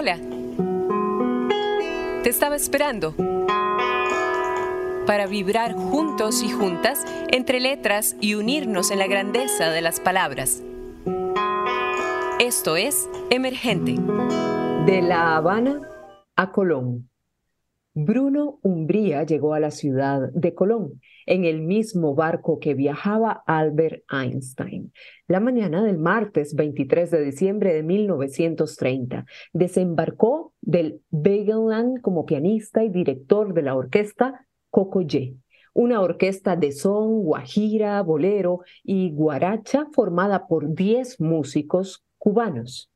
Hola. Te estaba esperando para vibrar juntos y juntas entre letras y unirnos en la grandeza de las palabras. Esto es Emergente. De La Habana a Colón. Bruno Umbría llegó a la ciudad de Colón en el mismo barco que viajaba Albert Einstein. La mañana del martes 23 de diciembre de 1930 desembarcó del Begelland como pianista y director de la orquesta Cocoye, una orquesta de son, guajira, bolero y guaracha formada por 10 músicos cubanos.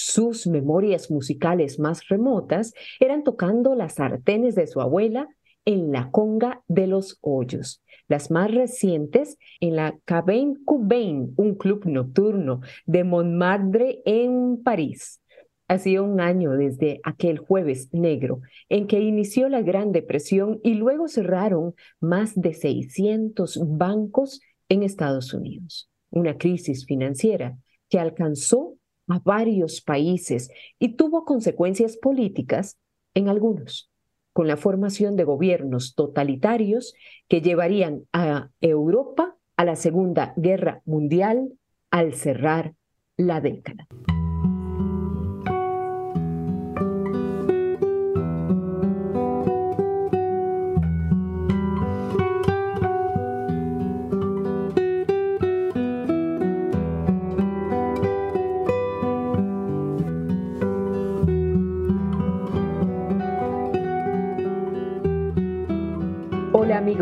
Sus memorias musicales más remotas eran tocando las sartenes de su abuela en la conga de los hoyos. Las más recientes en la Cabane Cubain, un club nocturno de Montmartre en París. Hacía un año desde aquel jueves negro en que inició la Gran Depresión y luego cerraron más de 600 bancos en Estados Unidos. Una crisis financiera que alcanzó a varios países y tuvo consecuencias políticas en algunos, con la formación de gobiernos totalitarios que llevarían a Europa a la Segunda Guerra Mundial al cerrar la década.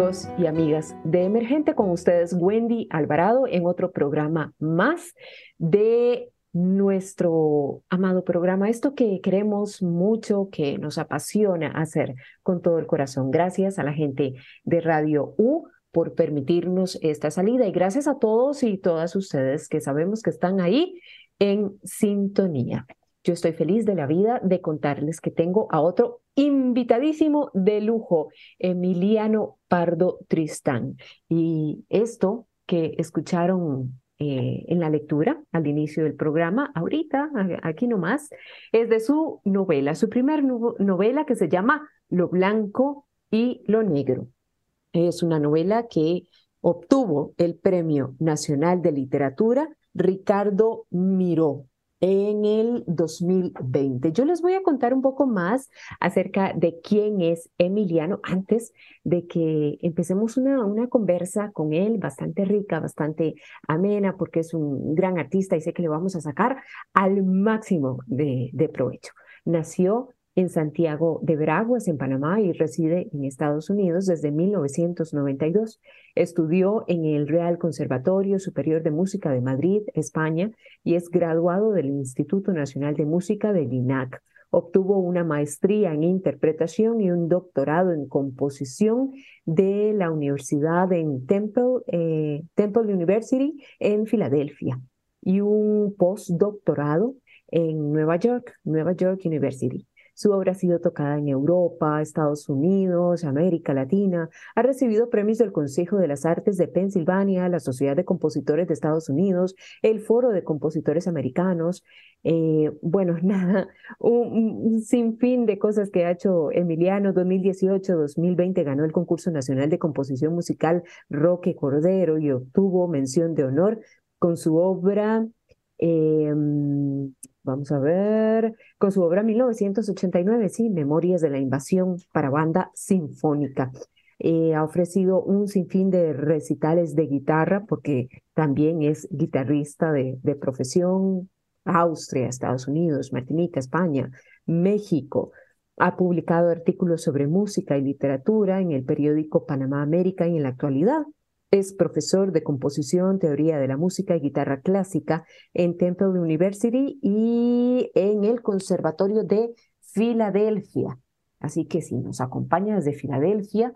Amigos y amigas de Emergente, con ustedes Wendy Alvarado en otro programa más de nuestro amado programa, esto que queremos mucho, que nos apasiona hacer con todo el corazón. Gracias a la gente de Radio U por permitirnos esta salida y gracias a todos y todas ustedes que sabemos que están ahí en sintonía. Yo estoy feliz de la vida de contarles que tengo a otro invitadísimo de lujo, Emiliano Pardo Tristán. Y esto que escucharon eh, en la lectura al inicio del programa, ahorita, aquí nomás, es de su novela, su primer novela que se llama Lo Blanco y Lo Negro. Es una novela que obtuvo el Premio Nacional de Literatura Ricardo Miró en el 2020. Yo les voy a contar un poco más acerca de quién es Emiliano antes de que empecemos una, una conversa con él bastante rica, bastante amena, porque es un gran artista y sé que le vamos a sacar al máximo de, de provecho. Nació en Santiago de Veraguas, en Panamá, y reside en Estados Unidos desde 1992. Estudió en el Real Conservatorio Superior de Música de Madrid, España, y es graduado del Instituto Nacional de Música del INAC. Obtuvo una maestría en interpretación y un doctorado en composición de la Universidad en Temple, eh, Temple University en Filadelfia y un postdoctorado en Nueva York, Nueva York University. Su obra ha sido tocada en Europa, Estados Unidos, América Latina. Ha recibido premios del Consejo de las Artes de Pensilvania, la Sociedad de Compositores de Estados Unidos, el Foro de Compositores Americanos. Eh, bueno, nada, un, sinfín de cosas que ha hecho Emiliano. 2018-2020 ganó el concurso nacional de composición musical Roque Cordero y obtuvo mención de honor con su obra eh, Vamos a ver, con su obra 1989, sí, Memorias de la Invasión para banda sinfónica. Eh, ha ofrecido un sinfín de recitales de guitarra porque también es guitarrista de, de profesión. Austria, Estados Unidos, Martinica, España, México. Ha publicado artículos sobre música y literatura en el periódico Panamá América y en la actualidad es profesor de composición, teoría de la música y guitarra clásica en Temple University y en el Conservatorio de Filadelfia. Así que si nos acompaña desde Filadelfia,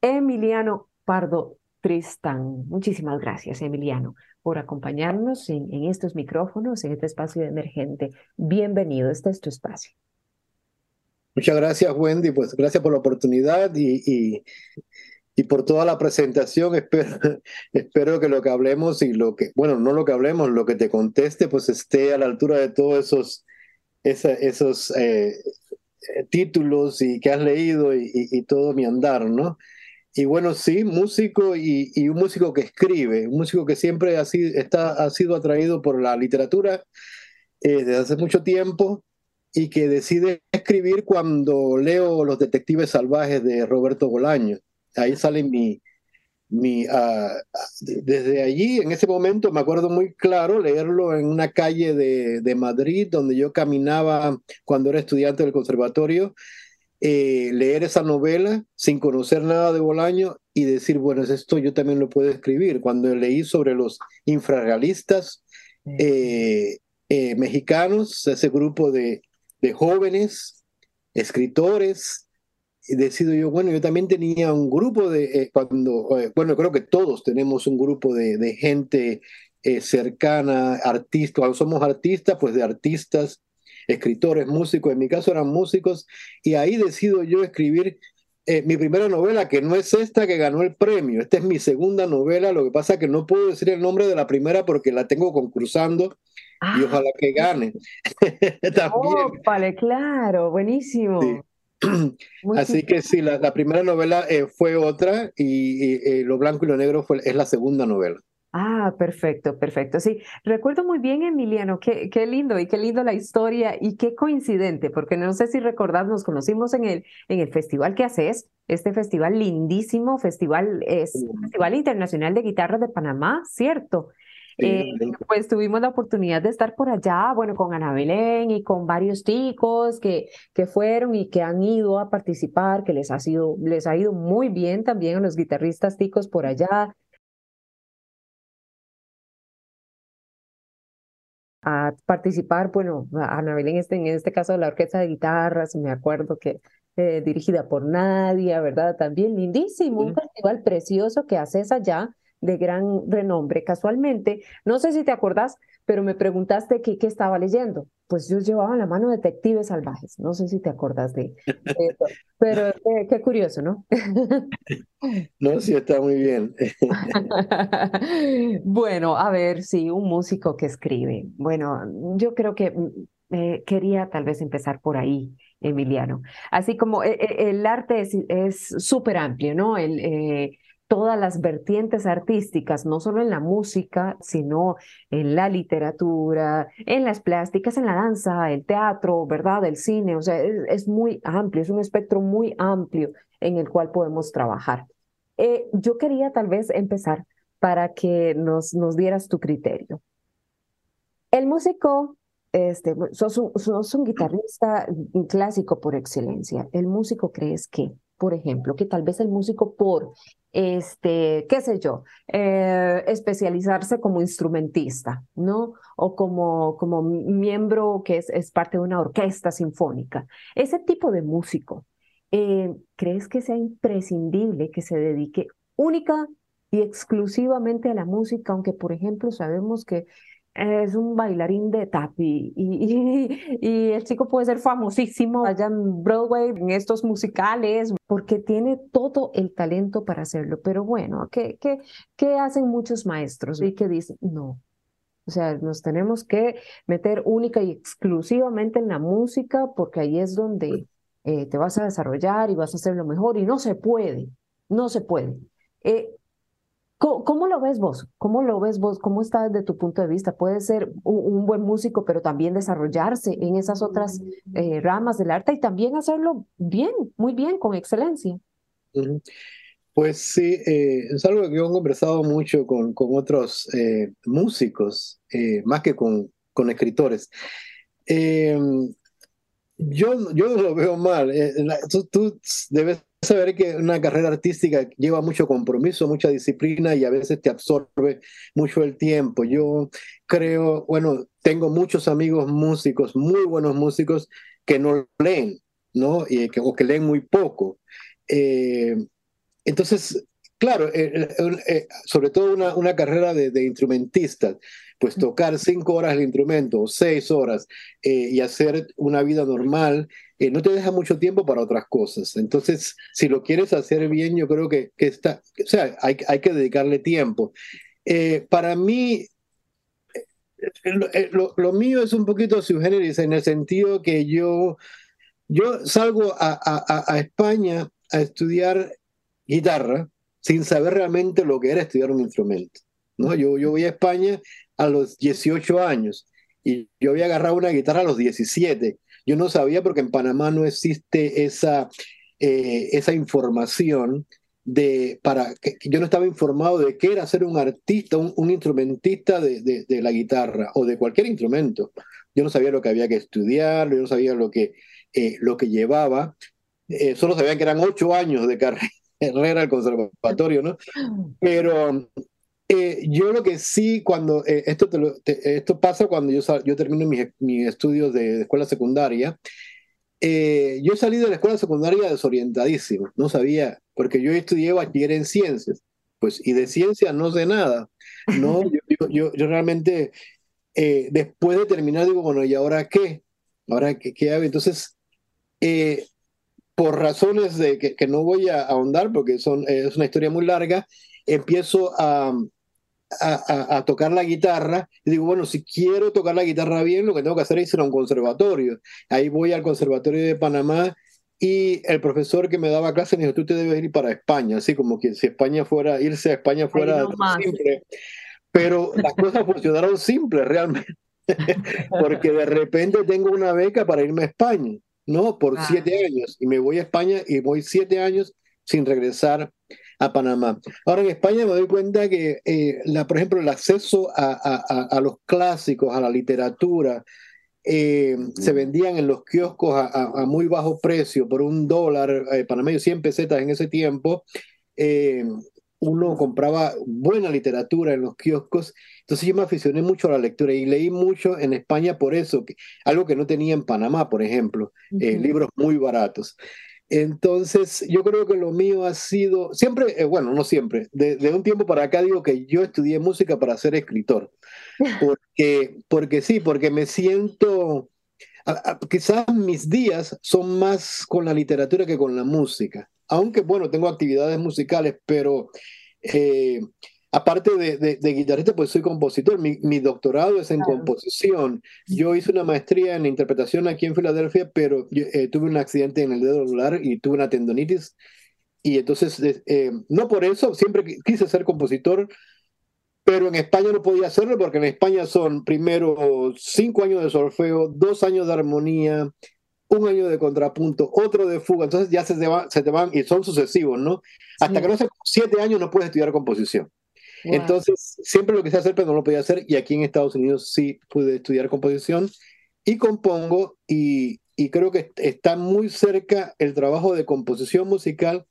Emiliano Pardo Tristán. Muchísimas gracias, Emiliano, por acompañarnos en, estos micrófonos, en este espacio emergente. Bienvenido, este es tu espacio. Muchas gracias, Wendy. Pues gracias por la oportunidad y por toda la presentación. Espero, espero que lo que hablemos y lo que, bueno, no lo que hablemos, lo que te conteste, pues esté a la altura de todos esos esos títulos y que has leído y, todo mi andar, ¿no? Y bueno, sí, músico y, un músico que escribe, un músico que siempre ha sido, está, ha sido atraído por la literatura desde hace mucho tiempo y que decide escribir cuando leo Los Detectives Salvajes de Roberto Bolaño. Ahí sale mi... mi ah, desde allí, en ese momento, me acuerdo muy claro leerlo en una calle de, de Madrid donde yo caminaba cuando era estudiante del conservatorio, eh, leer esa novela sin conocer nada de Bolaño y decir, bueno, esto yo también lo puedo escribir. Cuando leí sobre los infrarrealistas eh, eh, mexicanos, ese grupo de de jóvenes, escritores, decido yo, bueno, yo también tenía un grupo de, eh, cuando, eh, bueno, creo que todos tenemos un grupo de, de gente eh, cercana, artistas, cuando somos artistas, pues de artistas, escritores, músicos, en mi caso eran músicos, y ahí decido yo escribir mi primera novela, que no es esta que ganó el premio, esta es mi segunda novela, lo que pasa que no puedo decir el nombre de la primera porque la tengo concursando y ah, ojalá que gane. También. vale, claro, buenísimo. Así que sí, la, primera novela eh, fue otra y, eh, Lo Blanco y lo Negro fue, es la segunda novela. Ah, perfecto, perfecto. Sí, recuerdo muy bien, Emiliano, qué, qué lindo y qué lindo la historia y qué coincidente, porque no sé si recordás, nos conocimos en el, en el festival que haces, este festival lindísimo, festival, es Festival Internacional de Guitarras de Panamá, ¿cierto? Eh, pues tuvimos la oportunidad de estar por allá, bueno, con Ana Belén y con varios ticos que, que fueron y que han ido a participar, que les ha, sido, les ha ido muy bien también a los guitarristas ticos por allá. a participar, bueno, Ana Belén este, en este caso la orquesta de guitarras, me acuerdo que eh, dirigida por Nadia, ¿verdad? También lindísimo, un festival precioso que haces allá de gran renombre. Casualmente, no sé si te acordás, pero me preguntaste qué, qué estaba leyendo. Pues yo llevaba en la mano Detectives Salvajes. No sé si te acordás de, eso. Pero eh, qué curioso, ¿no? no, sí, está muy bien. bueno, a ver, sí, un músico que escribe. Bueno, yo creo que mm, eh, quería tal vez empezar por ahí. Emiliano. Así como eh, el, arte es súper amplio, ¿no? El, todas las vertientes artísticas, no solo en la música, sino en la literatura, en las plásticas, en la danza, el teatro, ¿verdad? El cine, o sea, es, muy amplio, es un espectro muy amplio en el cual podemos trabajar. Eh, yo quería tal vez empezar para que nos, nos dieras tu criterio. El músico, este, sos un, sos un guitarrista clásico por excelencia. ¿El músico crees que, por ejemplo, que tal vez el músico por este, qué sé yo, eh, especializarse como instrumentista, ¿no? O como, como miembro que es, es, parte de una orquesta sinfónica. Ese tipo de músico, eh, ¿crees que sea imprescindible que se dedique única y exclusivamente a la música, aunque por ejemplo sabemos que es un bailarín de tap y, y, el chico puede ser famosísimo allá en Broadway, en estos musicales, porque tiene todo el talento para hacerlo. Pero bueno, ¿qué, qué, qué hacen muchos maestros? Y que dicen, no. O sea, nos tenemos que meter única y exclusivamente en la música porque ahí es donde eh, te vas a desarrollar y vas a hacer lo mejor y no se puede, no se puede. Eh, ¿Cómo, lo ves vos? ¿Cómo lo ves vos? ¿Cómo está desde tu punto de vista? Puede ser un, buen músico, pero también desarrollarse en esas otras eh, ramas del arte y también hacerlo bien, muy bien, con excelencia. Pues sí, eh, es algo que yo he conversado mucho con, con otros eh, músicos, más que con, con escritores. Em, yo, yo no lo veo mal. tú, tú debes saber que una carrera artística lleva mucho compromiso, mucha disciplina y a veces te absorbe mucho el tiempo. Yo creo, bueno, tengo muchos amigos músicos, muy buenos músicos, que no leen, ¿no? O que leen muy poco. Eh, entonces, claro, eh, eh, sobre todo una, carrera de, de instrumentista, pues tocar cinco horas el instrumento o seis horas y hacer una vida normal eh, no te deja mucho tiempo para otras cosas. Entonces, si lo quieres hacer bien, yo creo que, que está, o sea, hay, hay que dedicarle tiempo. Eh, para mí, lo, mío es un poquito subgéneris en el sentido que yo, yo salgo a, España a estudiar guitarra sin saber realmente lo que era estudiar un instrumento. ¿No? Yo, yo voy a España a los 18 años y yo había agarrado una guitarra a los 17. Yo no sabía porque en Panamá no existe esa, eh, esa información de para que yo no estaba informado de qué era ser un artista, un, instrumentista de, de, la guitarra o de cualquier instrumento. Yo no sabía lo que había que estudiar, yo no sabía lo que, eh, lo que llevaba. Eh, solo sabía que eran ocho años de carrera al conservatorio, ¿no? Pero eh, yo lo que sí, cuando esto, esto pasa cuando yo, yo termino mis, mis estudios de, de escuela secundaria, eh, yo salí de la escuela secundaria desorientadísimo, no sabía, porque yo estudié bachiller en ciencias, pues, y de ciencias no sé nada, ¿no? yo, yo, realmente, eh, después de terminar, digo, bueno, ¿y ahora qué? ¿Ahora qué, qué hago? Entonces, eh, por razones de que, que, no voy a ahondar, porque son, es una historia muy larga, empiezo a, a, tocar la guitarra y digo, bueno, si quiero tocar la guitarra bien, lo que tengo que hacer es ir a un conservatorio. Ahí voy al conservatorio de Panamá y el profesor que me daba clase me dijo, tú te debes ir para España, así como que si España fuera, irse a España fuera simple. Pero las cosas funcionaron simples realmente, porque de repente tengo una beca para irme a España, ¿no? Por siete años. Y me voy a España y voy siete años sin regresar a Panamá. Ahora en España me doy cuenta que, eh, la, por ejemplo, el acceso a, a, los clásicos, a la literatura, eh, se vendían en los kioscos a, muy bajo precio, por un dólar eh, panameño, 100 pesetas en ese tiempo. Eh, uno compraba buena literatura en los kioscos, entonces yo me aficioné mucho a la lectura y leí mucho en España por eso, que, algo que no tenía en Panamá, por ejemplo, libros muy baratos. Entonces, yo creo que lo mío ha sido, siempre, eh, bueno, no siempre, de, un tiempo para acá digo que yo estudié música para ser escritor. Porque, porque sí, porque me siento, quizás mis días son más con la literatura que con la música. Aunque, bueno, tengo actividades musicales, pero eh, aparte de, de, guitarrista, pues soy compositor. Mi, mi doctorado es en composición. Yo hice una maestría en interpretación aquí en Filadelfia, pero eh, tuve un accidente en el dedo anular y tuve una tendonitis. Y entonces, eh, no por eso, siempre quise ser compositor, pero en España no podía hacerlo porque en España son primero cinco años de solfeo, dos años de armonía, un año de contrapunto, otro de fuga, entonces ya se te, se te van y son sucesivos, ¿no? Hasta que no hace siete años no puedes estudiar composición. Entonces, siempre lo quise hacer, pero no lo podía hacer. Y aquí en Estados Unidos sí pude estudiar composición y compongo. Y, y creo que está muy cerca el trabajo de composición musical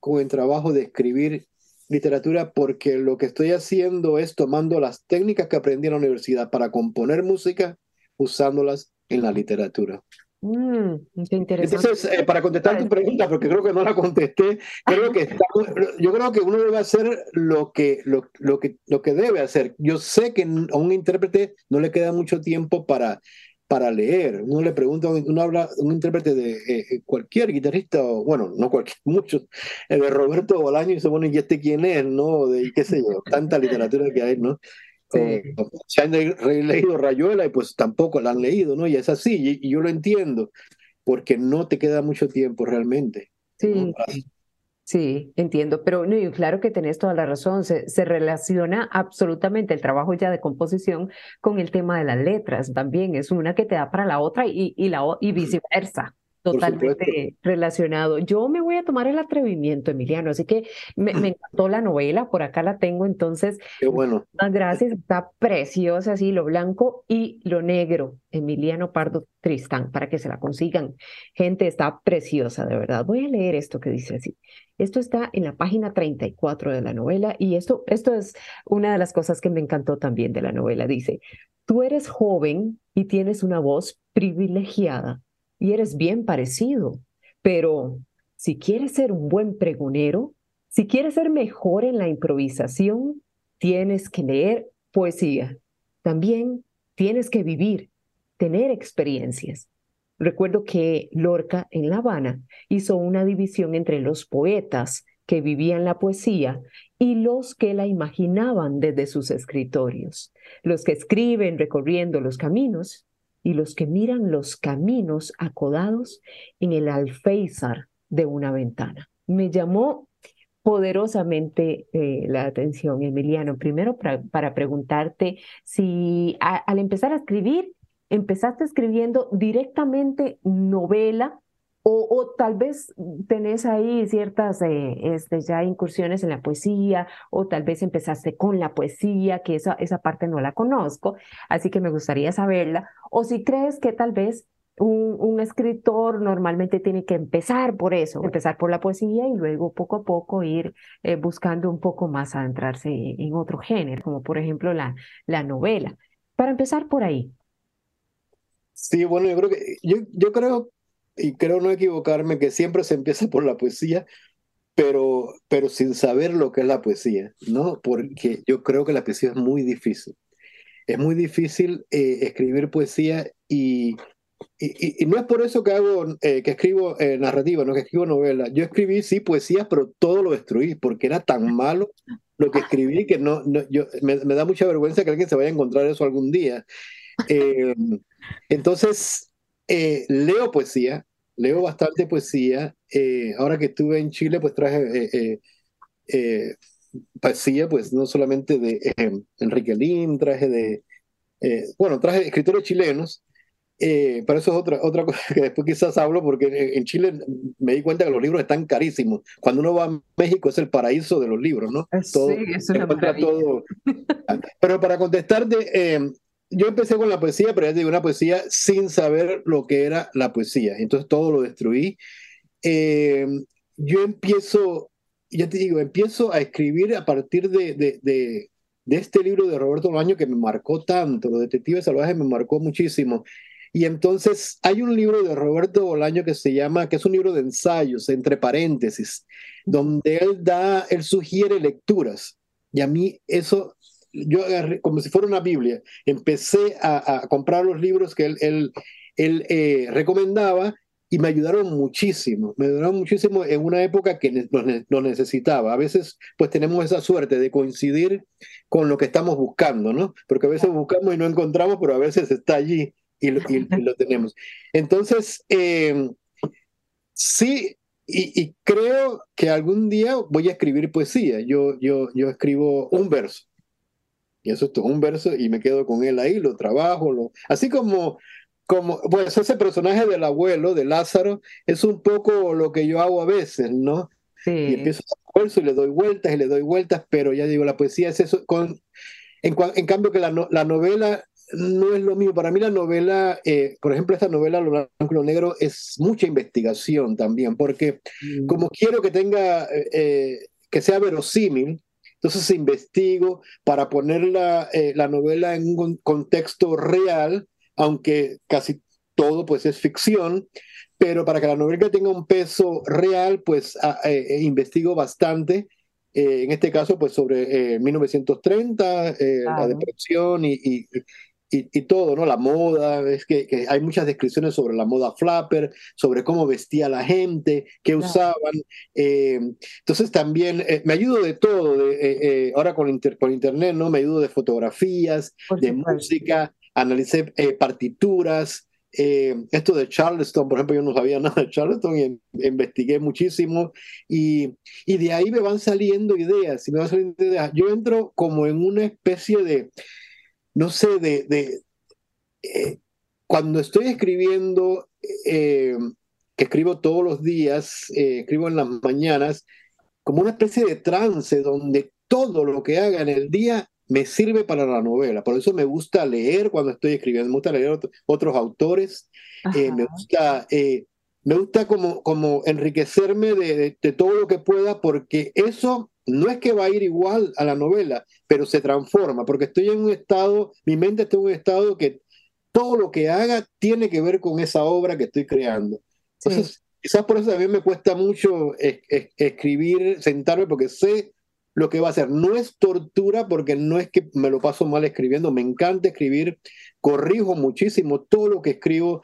con el trabajo de escribir literatura, porque lo que estoy haciendo es tomando las técnicas que aprendí en la universidad para componer música, usándolas en la literatura. Mm, interesante. Entonces, eh, para contestar tu pregunta, porque creo que no la contesté, creo que yo creo que uno debe hacer lo que, lo, lo, que, lo que debe hacer. Yo sé que a un intérprete no le queda mucho tiempo para, para leer. Uno le pregunta, uno habla, un intérprete de eh, eh, cualquier guitarrista, o, bueno, no cualquier, muchos, de Roberto Bolaño, y se pone, ¿y este quién es? ¿No? De, qué sé yo, tanta literatura que hay, ¿no? Se han leído Rayuela y pues tampoco la han leído, ¿no? Y es así, y, yo lo entiendo, porque no te queda mucho tiempo realmente. Sí, sí, entiendo, pero no, claro que tenés toda la razón, se, se, relaciona absolutamente el trabajo ya de composición con el tema de las letras, también es una que te da para la otra y, y, la, y viceversa. Totalmente relacionado. Yo me voy a tomar el atrevimiento, Emiliano, así que me, encantó la novela, por acá la tengo, entonces. Qué bueno. Gracias, está preciosa, así, lo blanco y lo negro. Emiliano Pardo Tristán, para que se la consigan. Gente, está preciosa, de verdad. Voy a leer esto que dice así. Esto está en la página 34 de la novela y esto, esto es una de las cosas que me encantó también de la novela. Dice, tú eres joven y tienes una voz privilegiada y eres bien parecido, pero si quieres ser un buen pregonero, si quieres ser mejor en la improvisación, tienes que leer poesía. También tienes que vivir, tener experiencias. Recuerdo que Lorca en La Habana hizo una división entre los poetas que vivían la poesía y los que la imaginaban desde sus escritorios, los que escriben recorriendo los caminos y los que miran los caminos acodados en el alféizar de una ventana. Me llamó poderosamente eh, la atención, Emiliano. Primero para, preguntarte si al empezar a escribir, empezaste escribiendo directamente novela tal vez tenés ahí ciertas eh, este, ya incursiones en la poesía, o tal vez empezaste con la poesía, que esa, esa parte no la conozco, así que me gustaría saberla. O si crees que tal vez un, escritor normalmente tiene que empezar por eso, empezar por la poesía y luego poco a poco ir eh, buscando un poco más adentrarse en otro género, como por ejemplo la, la novela. Para empezar por ahí. Sí, bueno, yo creo que yo, yo creo y creo no equivocarme, que siempre se empieza por la poesía, pero, pero sin saber lo que es la poesía, ¿no? Porque yo creo que la poesía es muy difícil. Es muy difícil eh, escribir poesía y, y, no es por eso que hago, eh, que escribo eh, narrativa, no que escribo novela. Yo escribí, sí, poesías, pero todo lo destruí porque era tan malo lo que escribí que no, no yo, me, me, da mucha vergüenza que alguien se vaya a encontrar eso algún día. entonces, eh, leo poesía, leo bastante poesía. Eh, ahora que estuve en Chile, pues traje eh, poesía, pues no solamente de Enrique Lin, traje de, bueno, traje escritores chilenos. pero eso es otra, otra cosa que después quizás hablo, porque en Chile me di cuenta que los libros están carísimos. Cuando uno va a México es el paraíso de los libros, ¿no? Todo, sí, eso es todo. Pero para contestarte, yo empecé con la poesía, pero ya te digo, una poesía sin saber lo que era la poesía. Entonces todo lo destruí. Eh, yo empiezo, ya te digo, empiezo a escribir a partir de, de, de, este libro de Roberto Bolaño que me marcó tanto, Los Detectives Salvajes me marcó muchísimo. Y entonces hay un libro de Roberto Bolaño que se llama, que es un libro de ensayos, entre paréntesis, donde él da, él sugiere lecturas. Y a mí eso yo como si fuera una Biblia, empecé a, comprar los libros que él, él, él eh, recomendaba y me ayudaron muchísimo, me ayudaron muchísimo en una época que lo, necesitaba. A veces pues tenemos esa suerte de coincidir con lo que estamos buscando, ¿no? Porque a veces buscamos y no encontramos, pero a veces está allí y lo, lo tenemos. Entonces, em, sí, y, y, creo que algún día voy a escribir poesía. Yo, yo, yo escribo un verso y eso es un verso y me quedo con él ahí, lo trabajo, lo... así como, como, pues ese personaje del abuelo, de Lázaro, es un poco lo que yo hago a veces, ¿no? Sí. Y empiezo a verso y le doy vueltas y le doy vueltas, pero ya digo, la poesía es eso, con, en, en cambio que la, la novela no es lo mismo. Para mí la novela, eh, por ejemplo, esta novela Lo Blanco y Lo Negro es mucha investigación también, porque mm. como quiero que tenga, eh, eh, que sea verosímil, entonces investigo para poner la, eh, la novela en un contexto real, aunque casi todo pues es ficción, pero para que la novela tenga un peso real, pues eh, eh, investigo bastante. en este caso, pues sobre 1930, la depresión y, y, todo, ¿no? La moda, es que, que, hay muchas descripciones sobre la moda flapper, sobre cómo vestía la gente, qué usaban. Eh, entonces también eh, me ayudo de todo, de, eh, ahora con, inter, con internet, ¿no? Me ayudo de fotografías, de música, analicé partituras. esto de Charleston, por ejemplo, yo no sabía nada de Charleston y investigué muchísimo y, y de ahí me van saliendo ideas, y me van saliendo ideas. Yo entro como en una especie de, no sé, de, de eh, cuando estoy escribiendo, eh, que escribo todos los días, eh, escribo en las mañanas, como una especie de trance donde todo lo que haga en el día me sirve para la novela. Por eso me gusta leer cuando estoy escribiendo, me gusta leer otros autores, me gusta, me gusta como, como enriquecerme de, de, todo lo que pueda, porque eso no es que va a ir igual a la novela, pero se transforma, porque estoy en un estado, mi mente está en un estado que todo lo que haga tiene que ver con esa obra que estoy creando. Entonces, quizás por eso también me cuesta mucho escribir, sentarme, porque sé lo que va a hacer. No es tortura, porque no es que me lo paso mal escribiendo, me encanta escribir, corrijo muchísimo todo lo que escribo.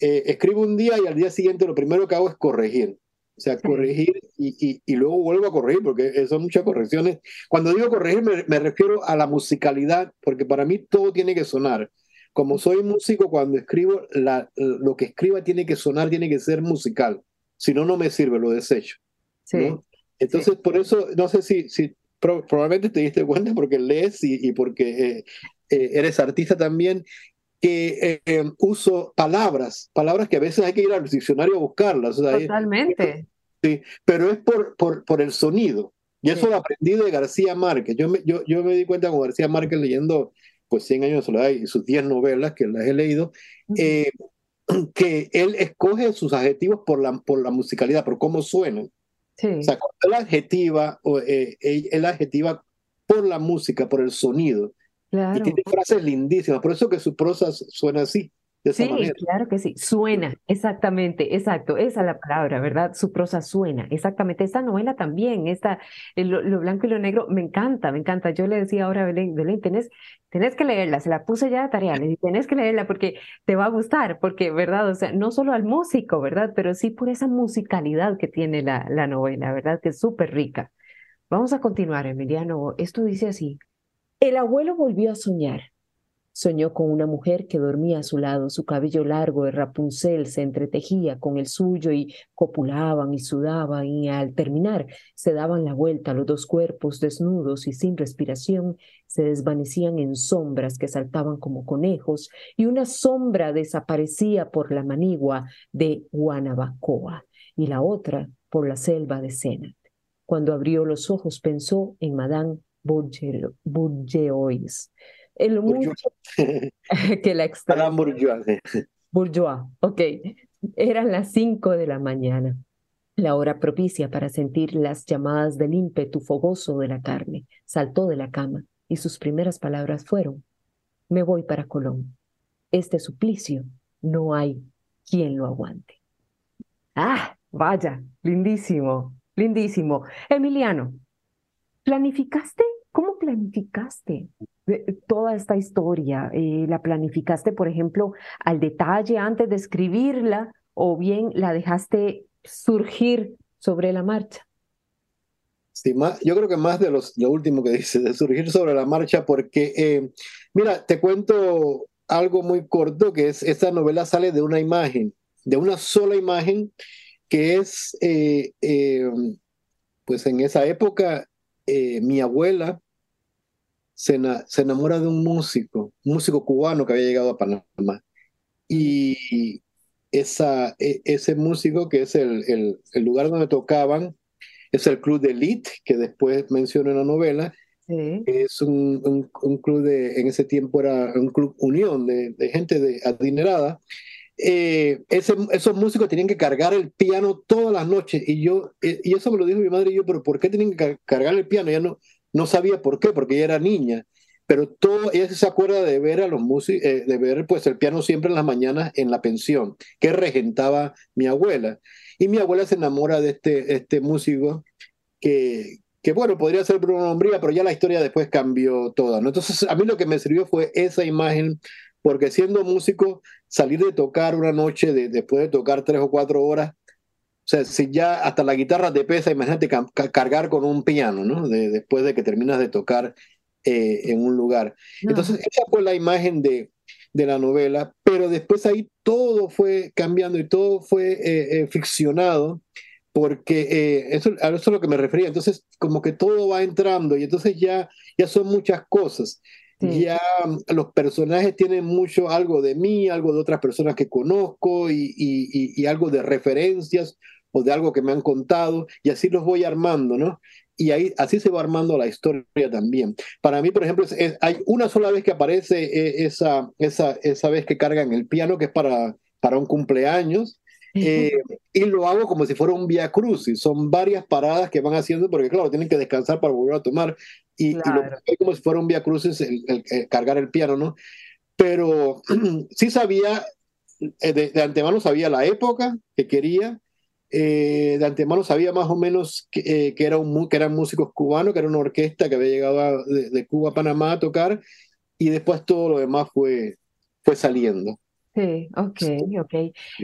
Eh, escribo un día y al día siguiente lo primero que hago es corregir O sea, corregir y, y, luego vuelvo a corregir, porque son muchas correcciones. Cuando digo corregir, me, me, refiero a la musicalidad, porque para mí todo tiene que sonar. Como soy músico, cuando escribo, la, lo que escriba tiene que sonar, tiene que ser musical. Si no, no me sirve, lo desecho. Sí. Entonces, por eso, no sé si, si probablemente te diste cuenta porque lees y, y porque eh, eh, eres artista también, que eh, uso palabras, palabras que a veces hay que ir al diccionario a buscarlas. Totalmente. sí, pero es por, por, por el sonido. Y eso lo aprendí de García Márquez. Yo me, yo, yo me di cuenta con García Márquez leyendo pues 100 años de soledad y sus 10 novelas que las he leído, eh, que él escoge sus adjetivos por la, por la musicalidad, por cómo suenan. Sí. O sea, él adjetiva, eh, él adjetiva por la música, por el sonido. Y tiene frases lindísimas, por eso que su prosa suena así. De esa sí, claro que sí, suena, exactamente, exacto, esa es la palabra, ¿verdad? Su prosa suena, exactamente. Esta novela también, esta, lo, blanco y lo negro, me encanta, me encanta. Yo le decía ahora a Belén, Belén, tenés, tenés que leerla, se la puse ya de tarea, le dije, tenés que leerla porque te va a gustar, porque, ¿verdad? O sea, no solo al músico, ¿verdad? Pero sí por esa musicalidad que tiene la, la novela, ¿verdad? Que es súper rica. Vamos a continuar, Emiliano. Esto dice así, el abuelo volvió a soñar. Soñó con una mujer que dormía a su lado, su cabello largo de Rapunzel se entretejía con el suyo y copulaban y sudaban y al terminar se daban la vuelta los dos cuerpos desnudos y sin respiración se desvanecían en sombras que saltaban como conejos y una sombra desaparecía por la manigua de Guanabacoa y la otra por la selva de Sena. Cuando abrió los ojos pensó en Madame Bourgeois. El mundo que la extraña. bourgeois. Bourgeois, ok. Eran las cinco de la mañana, la hora propicia para sentir las llamadas del ímpetu fogoso de la carne. Saltó de la cama y sus primeras palabras fueron, me voy para Colón. Este suplicio no hay quien lo aguante. Ah, vaya, lindísimo, lindísimo. Emiliano, ¿Planificaste? ¿Cómo planificaste toda esta historia? Eh, ¿La planificaste, por ejemplo, al detalle antes de escribirla o bien la dejaste surgir sobre la marcha? Sí, más, yo creo que más de lo último que dice, de surgir sobre la marcha, porque, eh, mira, te cuento algo muy corto, que es, esta novela sale de una imagen, de una sola imagen, que es, eh, pues en esa época, eh, mi abuela se, enamora de un músico, un músico cubano que había llegado a Panamá. Y esa, e, ese músico, que es el, el, lugar donde tocaban, es el club de elite, que después menciono en la novela. Es un, un, club de, en ese tiempo era un club unión de, de gente de, adinerada. Eh, esos músicos tenían que cargar el piano todas las noches y yo, eh, y eso me lo dijo mi madre y yo, pero ¿por qué tienen que cargar el piano? Ya no, no sabía por qué, porque ella era niña, pero todo, ella se acuerda de ver a los músicos, eh, de ver pues el piano siempre en las mañanas en la pensión, que regentaba mi abuela. Y mi abuela se enamora de este, este músico que, que bueno, podría ser Bruno Umbría, pero ya la historia después cambió toda, ¿no? Entonces, a mí lo que me sirvió fue esa imagen porque siendo músico, salir de tocar una noche, de, después de tocar tres o cuatro horas, o sea, si ya hasta la guitarra te pesa, imagínate cargar con un piano, ¿no? después de que terminas de tocar eh, en un lugar. Entonces, esa fue la imagen de, de la novela, pero después ahí todo fue cambiando y todo fue eh, eh, ficcionado, porque eso, a eso es a lo que me refería. Entonces, como que todo va entrando y entonces ya, ya son muchas cosas. Ya mm, los personajes tienen mucho algo de mí, algo de otras personas que conozco y, y, algo de referencias o de algo que me han contado y así los voy armando, ¿no? Y ahí así se va armando la historia también. Para mí, por ejemplo, hay una sola vez que aparece eh, esa, esa, esa vez que cargan el piano, que es para, para un cumpleaños, eh, y lo hago como si fuera un via crucis. Son varias paradas que van haciendo porque, claro, tienen que descansar para volver a tomar. Y, lo hago como si fuera un via crucis el, cargar el piano, ¿no? Pero sí sabía, eh, de, antemano sabía la época que quería. Eh, de antemano sabía más o menos que, que, era un, que eran músicos cubanos, que era una orquesta que había llegado de, de Cuba a Panamá a tocar. Y después todo lo demás fue, fue saliendo. Sí, ok, ok.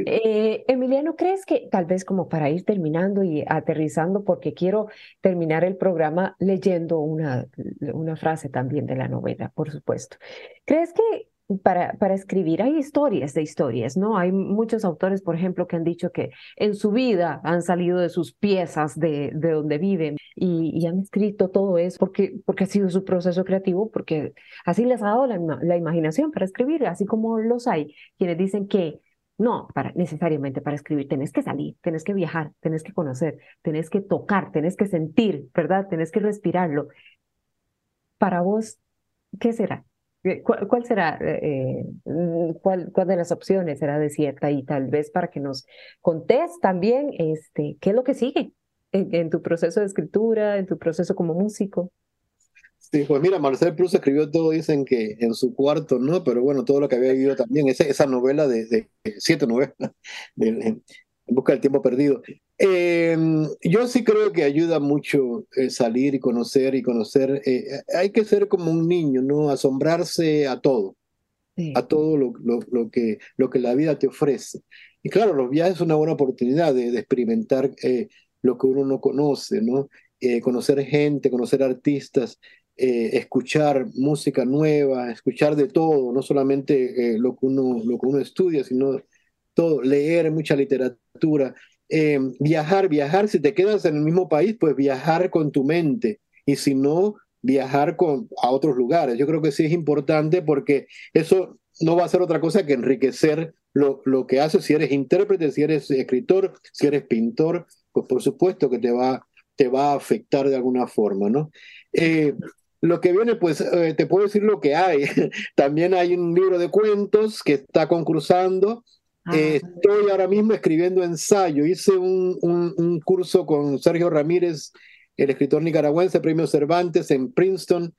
Eh, Emiliano, ¿crees que tal vez como para ir terminando y aterrizando, porque quiero terminar el programa leyendo una, una frase también de la novela, por supuesto. ¿Crees que para, escribir. Hay historias de historias, ¿no? Hay muchos autores, por ejemplo, que han dicho que en su vida han salido de sus piezas de, de donde viven y, han escrito todo eso porque, porque ha sido su proceso creativo, porque así les ha dado la, la imaginación para escribir, así como los hay quienes dicen que no, para, necesariamente para escribir tenés que salir, tenés que viajar, tenés que conocer, tenés que tocar, tenés que sentir, ¿verdad? Tenés que respirarlo. Para vos, ¿qué será? ¿Cuál, será, eh, mm, cuál, cuál, de las opciones será desierta? Y tal vez para que nos contés también este, qué es lo que sigue en, tu proceso de escritura, en tu proceso como músico. Sí, pues mira, Marcel Proust escribió todo, dicen que en su cuarto, ¿no? Pero bueno, todo lo que había vivido también, esa, esa novela de, de siete novelas, de, en busca del tiempo perdido. Em, yo sí creo que ayuda mucho eh, salir y conocer y conocer. Eh, hay que ser como un niño, ¿no? Asombrarse a todo, a todo lo, lo, que, lo que la vida te ofrece. Y claro, los viajes es una buena oportunidad de, experimentar eh, lo que uno no conoce, ¿no? conocer gente, conocer artistas, escuchar música nueva, escuchar de todo, no solamente lo, que uno, lo que uno estudia, sino todo, leer mucha literatura, eh, viajar, viajar, si te quedas en el mismo país, pues viajar con tu mente y si no, viajar con, a otros lugares. Yo creo que sí es importante porque eso no va a ser otra cosa que enriquecer lo, lo que haces si eres intérprete, si eres escritor, si eres pintor, pues por supuesto que te va, te va a afectar de alguna forma, ¿no? Eh, lo que viene, pues eh, te puedo decir lo que hay. También hay un libro de cuentos que está concursando Ah, eh, estoy ahora mismo escribiendo ensayo. Hice un, un, curso con Sergio Ramírez, el escritor nicaragüense, premio Cervantes en Princeton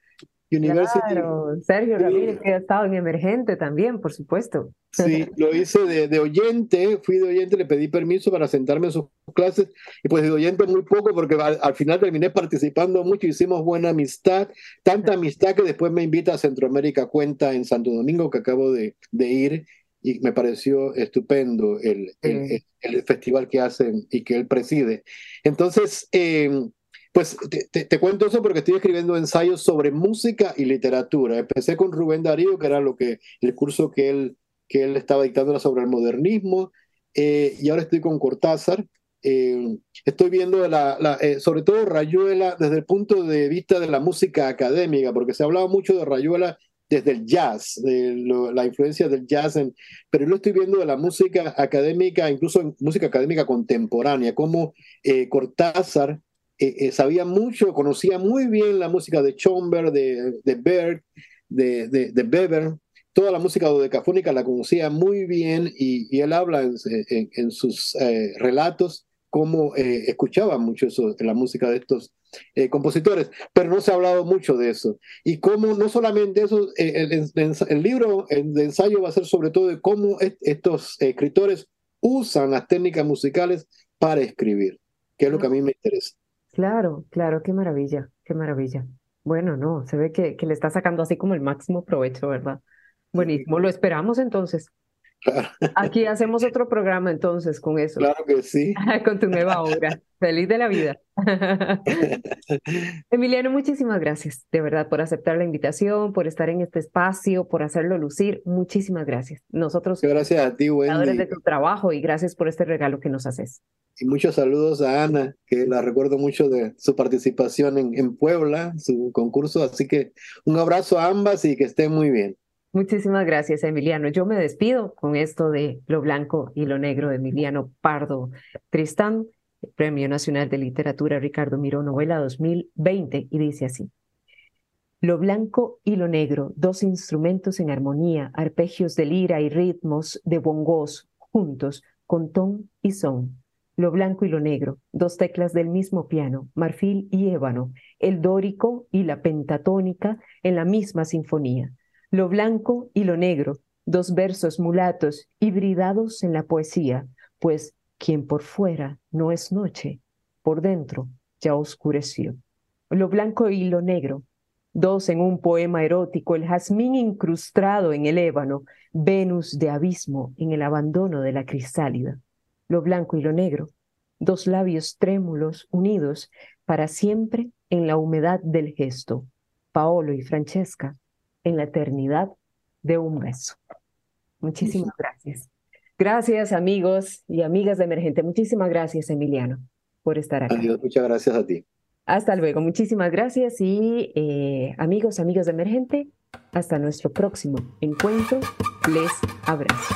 University. Claro, Sergio Ramírez, que ha estado en Emergente también, por supuesto. Sí, lo hice de, de, oyente, fui de oyente, le pedí permiso para sentarme en sus clases y pues de oyente muy poco porque al, final terminé participando mucho, hicimos buena amistad, tanta amistad que después me invita a Centroamérica Cuenta en Santo Domingo que acabo de, de ir y me pareció estupendo el, el, festival que hacen y que él preside. Entonces, em, pues te, te, cuento eso porque estoy escribiendo ensayos sobre música y literatura. Empecé con Rubén Darío, que era lo que, el curso que él, que él estaba dictando sobre el modernismo, eh, y ahora estoy con Cortázar. Em, estoy viendo la, la eh, sobre todo Rayuela desde el punto de vista de la música académica, porque se ha hablado mucho de Rayuela desde el jazz, de la influencia del jazz, en, pero lo estoy viendo de la música académica, incluso en música académica contemporánea, como eh, Cortázar eh, eh, sabía mucho, conocía muy bien la música de Schomberg, de, de Berg, de, Weber, toda la música dodecafónica la conocía muy bien y, él habla en, en, sus relatos cómo escuchaba mucho eso, la música de estos eh, compositores, pero no se ha hablado mucho de eso. Y cómo, no solamente eso, eh, el, libro de ensayo va a ser sobre todo de cómo estos escritores usan las técnicas musicales para escribir, que es lo que a mí me interesa. Claro, claro, qué maravilla, qué maravilla. Bueno, no, se ve que, que le está sacando así como el máximo provecho, ¿verdad? Buenísimo, lo esperamos entonces. Aquí hacemos otro programa entonces con eso. Claro que sí. con tu nueva obra. Feliz de la vida. Emiliano, muchísimas gracias, de verdad, por aceptar la invitación, por estar en este espacio, por hacerlo lucir. Muchísimas gracias. Nosotros. Gracias a ti, Wendy. de tu trabajo y gracias por este regalo que nos haces. Y muchos saludos a Ana, que la recuerdo mucho de su participación en, en Puebla, su concurso. Así que un abrazo a ambas y que estén muy bien. Muchísimas gracias, Emiliano. Yo me despido con esto de Lo Blanco y Lo Negro de Emiliano Pardo Tristán, Premio Nacional de Literatura Ricardo Miró, novela 2020, y dice así. Lo blanco y lo negro, dos instrumentos en armonía, arpegios de lira y ritmos de bongos juntos, con ton y son. Lo blanco y lo negro, dos teclas del mismo piano, marfil y ébano, el dórico y la pentatónica en la misma sinfonía lo blanco y lo negro, dos versos mulatos hibridados en la poesía, pues quien por fuera no es noche, por dentro ya oscureció. Lo blanco y lo negro, dos en un poema erótico, el jazmín incrustado en el ébano, Venus de abismo en el abandono de la cristálida, lo blanco y lo negro, dos labios trémulos unidos para siempre en la humedad del gesto, Paolo y Francesca en la eternidad de un beso. Muchísimas gracias. Gracias amigos y amigas de Emergente. Muchísimas gracias Emiliano por estar aquí. Adiós, muchas gracias a ti. Hasta luego, muchísimas gracias y eh, amigos, amigos de Emergente, hasta nuestro próximo encuentro. Les abrazo.